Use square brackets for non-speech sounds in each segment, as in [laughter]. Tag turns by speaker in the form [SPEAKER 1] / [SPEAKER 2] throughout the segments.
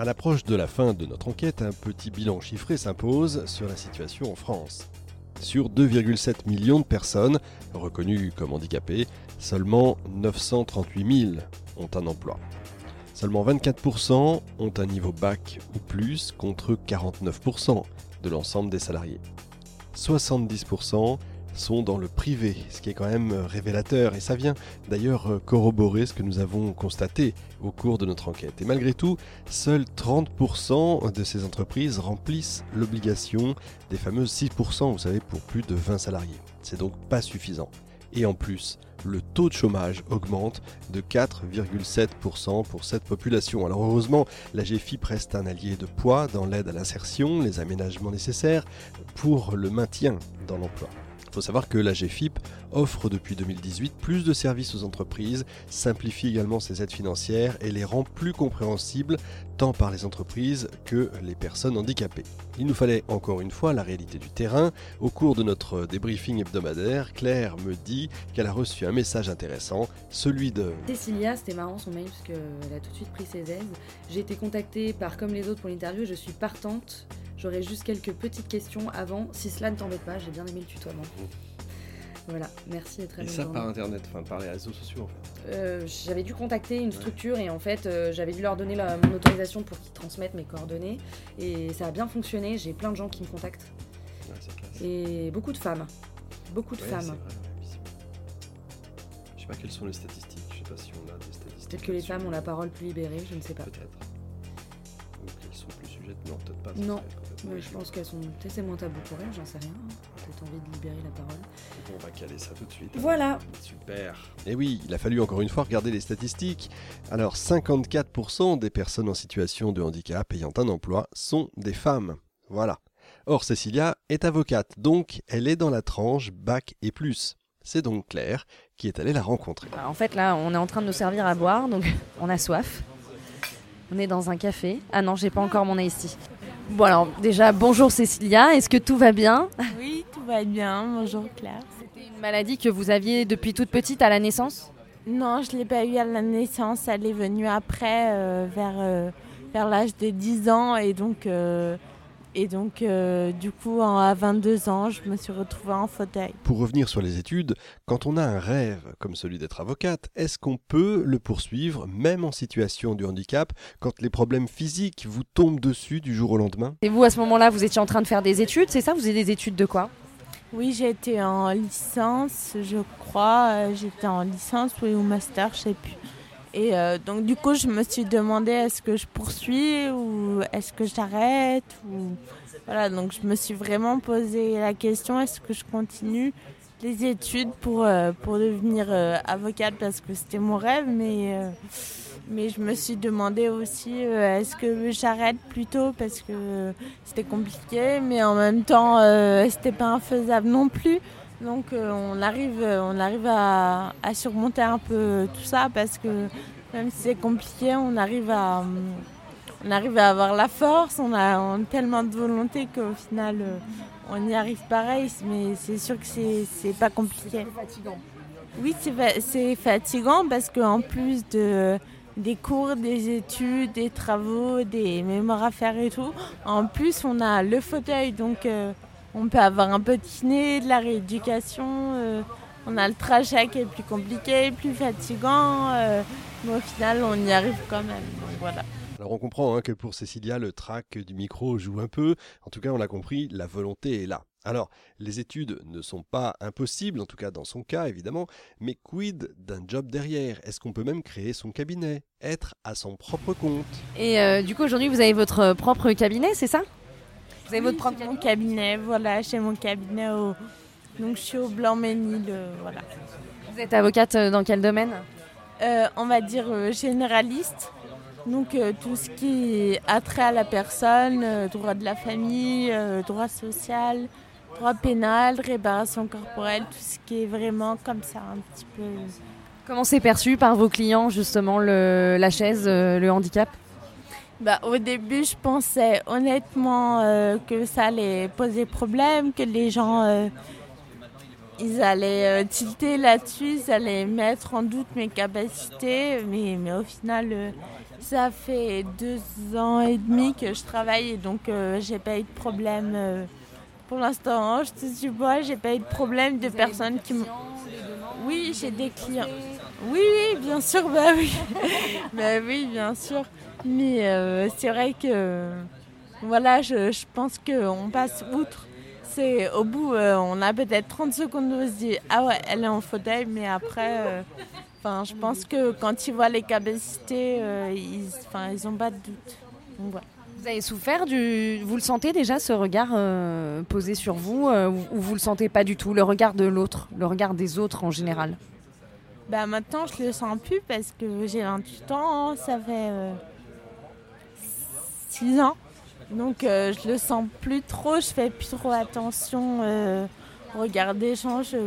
[SPEAKER 1] À l'approche de la fin de notre enquête, un petit bilan chiffré s'impose sur la situation en France. Sur 2,7 millions de personnes reconnues comme handicapées, seulement 938 000 ont un emploi. Seulement 24% ont un niveau bac ou plus contre 49% de l'ensemble des salariés. 70% sont dans le privé, ce qui est quand même révélateur et ça vient d'ailleurs corroborer ce que nous avons constaté au cours de notre enquête. Et malgré tout, seuls 30% de ces entreprises remplissent l'obligation des fameuses 6%, vous savez, pour plus de 20 salariés. C'est donc pas suffisant. Et en plus, le taux de chômage augmente de 4,7% pour cette population. Alors heureusement, la GFIP reste un allié de poids dans l'aide à l'insertion, les aménagements nécessaires pour le maintien dans l'emploi. Il faut savoir que la GFIP offre depuis 2018 plus de services aux entreprises, simplifie également ses aides financières et les rend plus compréhensibles tant par les entreprises que les personnes handicapées. Il nous fallait encore une fois la réalité du terrain. Au cours de notre débriefing hebdomadaire, Claire me dit qu'elle a reçu un message intéressant, celui de
[SPEAKER 2] Cécilia, c'était marrant son mail parce qu'elle a tout de suite pris ses aides. J'ai été contactée par Comme les autres pour l'interview je suis partante. J'aurais juste quelques petites questions avant. Si cela ne t'embête pas, j'ai bien aimé le tutoiement. Voilà, merci et très
[SPEAKER 1] Et ça par internet, enfin par les réseaux sociaux en fait.
[SPEAKER 2] Euh, j'avais dû contacter une structure et en fait euh, j'avais dû leur donner la- mon autorisation pour qu'ils transmettent mes coordonnées et ça a bien fonctionné. J'ai plein de gens qui me contactent
[SPEAKER 1] Ouais, c'est classe.
[SPEAKER 2] et beaucoup de femmes, beaucoup de
[SPEAKER 1] Ouais,
[SPEAKER 2] femmes.
[SPEAKER 1] vrai. Je sais pas quelles sont les statistiques, je sais pas si on a des statistiques.
[SPEAKER 2] Peut-être que les femmes ont la parole plus libérée, je ne sais pas.
[SPEAKER 1] Peut-être. Ou qu'elles sont plus sujettes, non, peut-être pas.
[SPEAKER 2] Non.
[SPEAKER 1] serait
[SPEAKER 2] Ouais, je pense qu'elles sont peut-être c'est moins tabou pour elles, j'en sais rien. Peut-être envie de libérer la parole.
[SPEAKER 1] Bon, on va caler ça tout de suite.
[SPEAKER 2] Voilà.
[SPEAKER 1] Super. Et oui, il a fallu encore une fois regarder les statistiques. Alors, 54% des personnes en situation de handicap ayant un emploi sont des femmes. Voilà. Or, Cécilia est avocate, donc elle est dans la tranche bac et plus. C'est donc Claire qui est allée la rencontrer.
[SPEAKER 2] En fait là on est en train de nous servir à boire, donc on a soif. On est dans un café. Ah non, j'ai pas encore mon ici. Bon alors déjà bonjour Cécilia, est-ce que tout va bien
[SPEAKER 3] Oui, tout va bien. Bonjour Claire.
[SPEAKER 2] C'était une maladie que vous aviez depuis toute petite à la naissance
[SPEAKER 3] Non, je ne l'ai pas eu à la naissance. Elle est venue après, euh, vers, euh, vers l'âge de 10 ans. Et donc, euh, et donc euh, du coup, en- à 22 ans, je me suis retrouvée en fauteuil.
[SPEAKER 1] Pour revenir sur les études, quand on a un rêve comme celui d'être avocate, est-ce qu'on peut le poursuivre même en situation de handicap quand les problèmes physiques vous tombent dessus du jour au lendemain?
[SPEAKER 2] Et vous à ce moment-là, vous étiez en train de faire des études, c'est ça? Vous avez des études de quoi?
[SPEAKER 3] Oui, j'ai été en licence, je crois. Euh, J'étais en licence oui, ou master, je sais plus. Et euh, donc du coup, je me suis demandé est-ce que je poursuis ou est-ce que j'arrête ou voilà. Donc je me suis vraiment posé la question est-ce que je continue les études pour euh, pour devenir euh, avocate parce que c'était mon rêve, mais mais je me suis demandé aussi est-ce que j'arrête plutôt parce que c'était compliqué, mais en même temps, c'était pas infaisable non plus. Donc euh, on arrive, on arrive à, à surmonter un peu tout ça parce que même si c'est compliqué, on arrive à, on arrive à avoir la force, on a, on a tellement de volonté qu'au final, euh, on y arrive pareil. Mais c'est sûr que c'est pas compliqué. Oui, c'est fa- c'est fatigant parce qu'en plus de des cours, des études, des travaux, des mémoires à faire et tout, en plus on a le fauteuil, donc euh, on peut avoir un peu de kiné, de la rééducation. euh, on a le trajet qui est plus compliqué, plus fatigant, euh, mais au final on y arrive quand même. Donc voilà.
[SPEAKER 1] Alors on comprend hein, que pour Cécilia, le trac du micro joue un peu. En tout cas, on l'a compris, la volonté est là. Alors, les études ne sont pas impossibles, en tout cas dans son cas évidemment, mais quid d'un job derrière? Est-ce qu'on peut même créer son cabinet? Être à son propre compte?
[SPEAKER 2] Et euh, du coup aujourd'hui, vous avez votre propre cabinet, c'est ça? Vous avez votre propre
[SPEAKER 3] j'ai mon
[SPEAKER 2] cabinet
[SPEAKER 3] voilà, chez mon cabinet au... Donc je suis au Blanc-Ménil, euh, voilà.
[SPEAKER 2] Vous êtes avocate euh, dans quel domaine?
[SPEAKER 3] Euh, on va dire euh, généraliste. Donc euh, tout ce qui a trait à la personne, droit de la famille, droit social, droit pénal, réparation corporelle, tout ce qui est vraiment comme ça un petit peu.
[SPEAKER 2] Comment c'est perçu par vos clients justement le, la chaise, le handicap?
[SPEAKER 3] Bah, au début, je pensais honnêtement euh, que ça allait poser problème, que les gens, euh, ils allaient euh, tilter là-dessus, ils allaient mettre en doute mes capacités, mais, mais au final, ça fait deux ans et demi que je travaille et donc j'ai pas eu de problème. pour l'instant, je te suis pas, j'ai pas eu de problème de personnes qui me. Oui, j'ai des clients. Oui, oui, bien sûr, [laughs] bah oui. bah oui, bien sûr. Mais c'est vrai que voilà, je, je pense qu'on passe outre au bout, euh, on a peut-être 30 secondes où on se dit ah ouais, elle est en fauteuil, mais après, euh, je pense que quand ils voient les capacités, euh, ils, enfin, ils ont pas de doute.
[SPEAKER 2] Vous avez souffert du, vous le sentez déjà ce regard posé sur vous, ou vous le sentez pas du tout, le regard de l'autre, le regard des autres en général?
[SPEAKER 3] Bah maintenant je le sens plus parce que j'ai 28 ans, ça fait 6 ans donc euh, je le sens plus trop, je fais plus trop attention. Euh, regard des gens, je,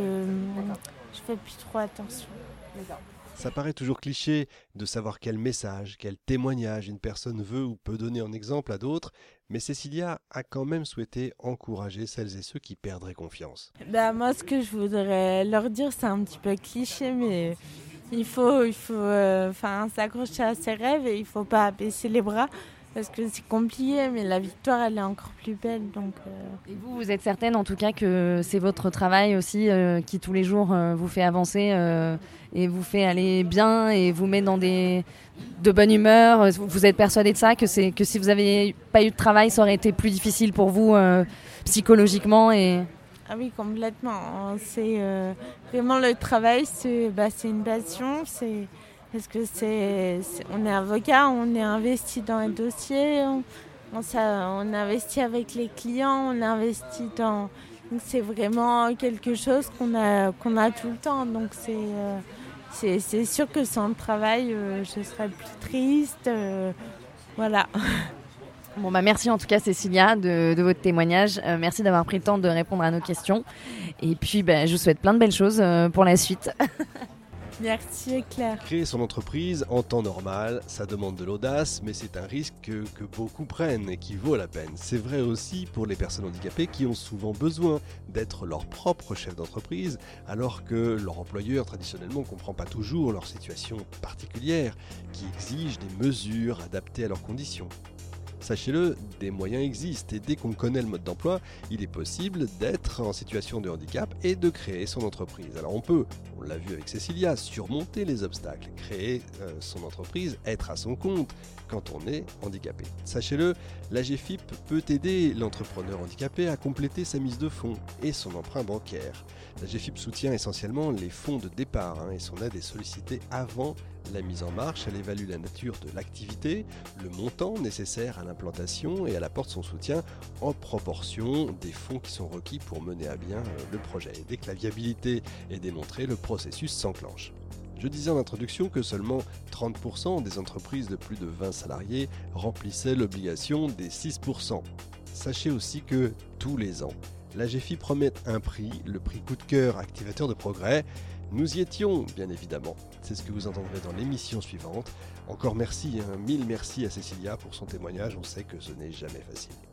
[SPEAKER 3] fais plus trop attention.
[SPEAKER 1] Ça paraît toujours cliché de savoir quel message, quel témoignage une personne veut ou peut donner en exemple à d'autres, mais Cécilia a quand même souhaité encourager celles et ceux qui perdraient confiance.
[SPEAKER 3] Bah moi, ce que je voudrais leur dire, c'est un petit peu cliché, mais il faut, il faut, euh, s'accrocher à ses rêves et il faut pas baisser les bras parce que c'est compliqué, mais la victoire, elle est encore plus belle. Donc,
[SPEAKER 2] euh. Et vous, vous êtes certaine en tout cas que c'est votre travail aussi euh, qui tous les jours euh, vous fait avancer et vous fait aller bien et vous met dans des de bonne humeur? Vous êtes persuadée de ça, que c'est que si vous n'aviez pas eu de travail, ça aurait été plus difficile pour vous psychologiquement et?
[SPEAKER 3] Ah oui, complètement. C'est vraiment le travail, c'est bah, une passion, c'est parce que c'est, on est avocat, on est investi dans un dossier, on, on, investit avec les clients, on investit dans. C'est vraiment quelque chose qu'on a, qu'on a tout le temps. Donc c'est, euh, c'est, sûr que sans le travail, euh, je serais plus triste. Euh, voilà.
[SPEAKER 2] Bon bah merci en tout cas Cécilia de, votre témoignage. merci d'avoir pris le temps de répondre à nos questions. Et puis bah, je vous souhaite plein de belles choses pour la suite. [laughs]
[SPEAKER 1] Créer son entreprise en temps normal, ça demande de l'audace, mais c'est un risque que, beaucoup prennent et qui vaut la peine. C'est vrai aussi pour les personnes handicapées qui ont souvent besoin d'être leur propre chef d'entreprise, alors que leur employeur traditionnellement ne comprend pas toujours leur situation particulière, qui exige des mesures adaptées à leurs conditions. Sachez-le, des moyens existent et dès qu'on connaît le mode d'emploi, il est possible d'être en situation de handicap et de créer son entreprise. Alors on peut, on l'a vu avec Cécilia, surmonter les obstacles, créer euh, son entreprise, être à son compte quand on est handicapé. Sachez-le, la GFIP peut aider l'entrepreneur handicapé à compléter sa mise de fonds et son emprunt bancaire. La GFIP soutient essentiellement les fonds de départ hein, et son aide est sollicitée avant la mise en marche. Elle évalue la nature de l'activité, le montant nécessaire à l'implantation et elle apporte son soutien en proportion des fonds qui sont requis pour mener à bien euh, le projet. dès que la viabilité est démontrée, le processus s'enclenche. Je disais en introduction que seulement 30% des entreprises de plus de 20 salariés remplissaient l'obligation des 6%. Sachez aussi que tous les ans, la GFI promet un prix, le prix coup de cœur activateur de progrès. Nous y étions, bien évidemment. C'est ce que vous entendrez dans l'émission suivante. Encore merci, hein, mille merci à Cécilia pour son témoignage. On sait que ce n'est jamais facile.